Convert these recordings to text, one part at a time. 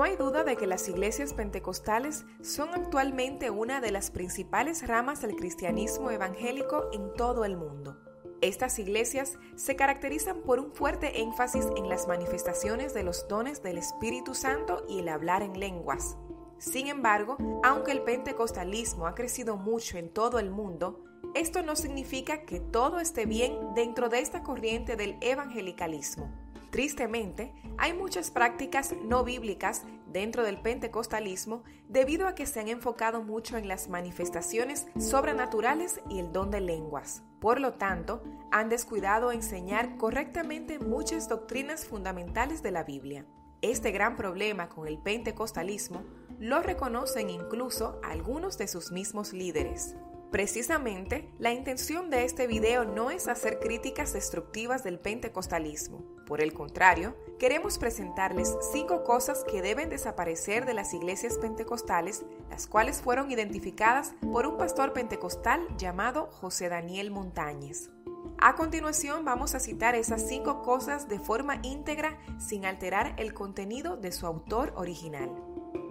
No hay duda de que las iglesias pentecostales son actualmente una de las principales ramas del cristianismo evangélico en todo el mundo. Estas iglesias se caracterizan por un fuerte énfasis en las manifestaciones de los dones del Espíritu Santo y el hablar en lenguas. Sin embargo, aunque el pentecostalismo ha crecido mucho en todo el mundo, esto no significa que todo esté bien dentro de esta corriente del evangelicalismo. Tristemente, hay muchas prácticas no bíblicas dentro del pentecostalismo debido a que se han enfocado mucho en las manifestaciones sobrenaturales y el don de lenguas. Por lo tanto, han descuidado enseñar correctamente muchas doctrinas fundamentales de la Biblia. Este gran problema con el pentecostalismo lo reconocen incluso algunos de sus mismos líderes. Precisamente, la intención de este video no es hacer críticas destructivas del pentecostalismo. Por el contrario, queremos presentarles cinco cosas que deben desaparecer de las iglesias pentecostales, las cuales fueron identificadas por un pastor pentecostal llamado José Daniel Montañez. A continuación vamos a citar esas cinco cosas de forma íntegra sin alterar el contenido de su autor original.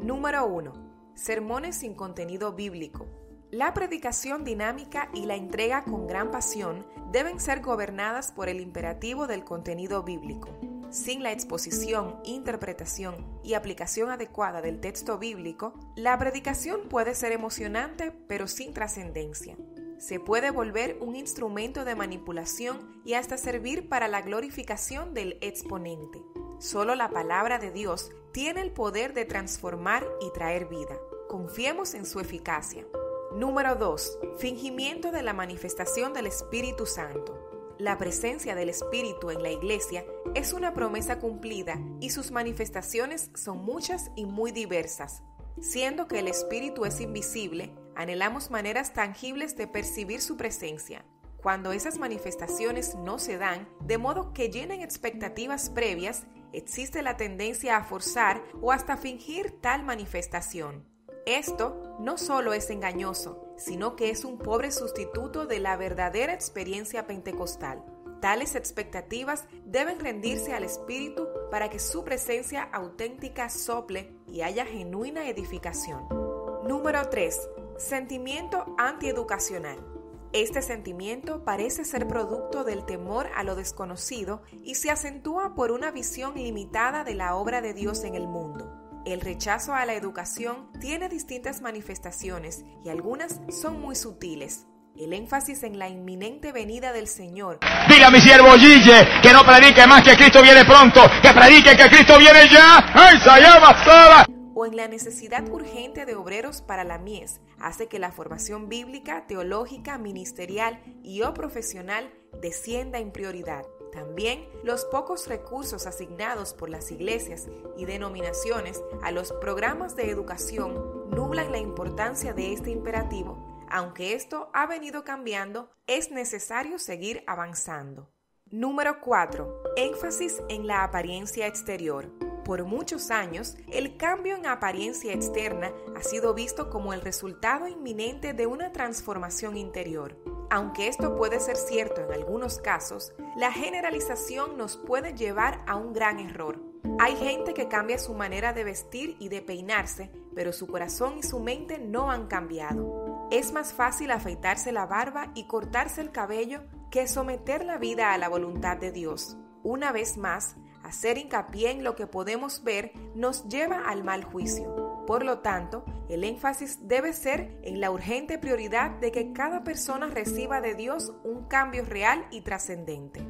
Número 1. Sermones sin contenido bíblico. La predicación dinámica y la entrega con gran pasión deben ser gobernadas por el imperativo del contenido bíblico. Sin la exposición, interpretación y aplicación adecuada del texto bíblico, la predicación puede ser emocionante pero sin trascendencia. Se puede volver un instrumento de manipulación y hasta servir para la glorificación del exponente. Solo la palabra de Dios tiene el poder de transformar y traer vida. Confiemos en su eficacia. Número 2. Fingimiento de la manifestación del Espíritu Santo. La presencia del Espíritu en la iglesia es una promesa cumplida y sus manifestaciones son muchas y muy diversas. Siendo que el Espíritu es invisible, anhelamos maneras tangibles de percibir su presencia. Cuando esas manifestaciones no se dan, de modo que llenen expectativas previas, existe la tendencia a forzar o hasta fingir tal manifestación. Esto no solo es engañoso, sino que es un pobre sustituto de la verdadera experiencia pentecostal. Tales expectativas deben rendirse al Espíritu para que su presencia auténtica sople y haya genuina edificación. Número 3. Sentimiento antieducacional. Este sentimiento parece ser producto del temor a lo desconocido y se acentúa por una visión limitada de la obra de Dios en el mundo. El rechazo a la educación tiene distintas manifestaciones y algunas son muy sutiles. El énfasis en la inminente venida del Señor. Diga mi siervo Gille que no predique más que Cristo viene pronto, que predique que Cristo viene ya. ¡Ay, se llama sola! o en la necesidad urgente de obreros para la mies hace que la formación bíblica, teológica, ministerial y o profesional descienda en prioridad. También los pocos recursos asignados por las iglesias y denominaciones a los programas de educación nublan la importancia de este imperativo. Aunque esto ha venido cambiando, es necesario seguir avanzando. Número 4. Énfasis en la apariencia exterior. Por muchos años, el cambio en apariencia externa ha sido visto como el resultado inminente de una transformación interior. Aunque esto puede ser cierto en algunos casos, la generalización nos puede llevar a un gran error. Hay gente que cambia su manera de vestir y de peinarse, pero su corazón y su mente no han cambiado. Es más fácil afeitarse la barba y cortarse el cabello que someter la vida a la voluntad de Dios. Una vez más, hacer hincapié en lo que podemos ver nos lleva al mal juicio. Por lo tanto, el énfasis debe ser en la urgente prioridad de que cada persona reciba de Dios un cambio real y trascendente.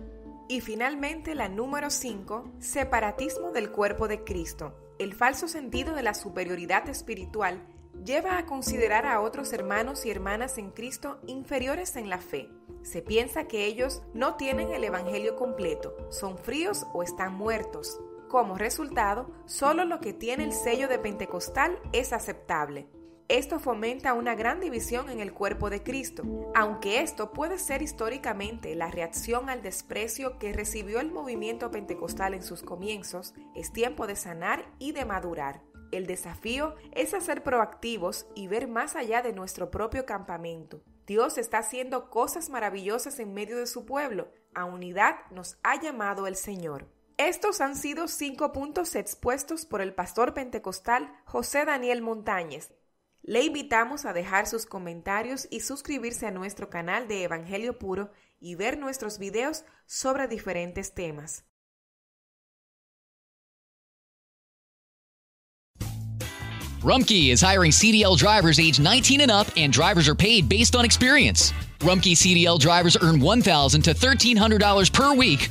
Y finalmente la número 5, separatismo del cuerpo de Cristo. El falso sentido de la superioridad espiritual lleva a considerar a otros hermanos y hermanas en Cristo inferiores en la fe. Se piensa que ellos no tienen el Evangelio completo, son fríos o están muertos. Como resultado, solo lo que tiene el sello de Pentecostal es aceptable. Esto fomenta una gran división en el cuerpo de Cristo, aunque esto puede ser históricamente la reacción al desprecio que recibió el movimiento pentecostal en sus comienzos, es tiempo de sanar y de madurar. El desafío es hacer proactivos y ver más allá de nuestro propio campamento. Dios está haciendo cosas maravillosas en medio de su pueblo. A unidad nos ha llamado el Señor. Estos han sido cinco puntos expuestos por el pastor pentecostal José Daniel Montañez. Le invitamos a dejar sus comentarios y suscribirse a nuestro canal de Evangelio Puro y ver nuestros videos sobre diferentes temas. Rumkey is hiring CDL drivers age 19 and up, and drivers are paid based on experience. Rumkey CDL drivers earn $1,000 to $1,300 per week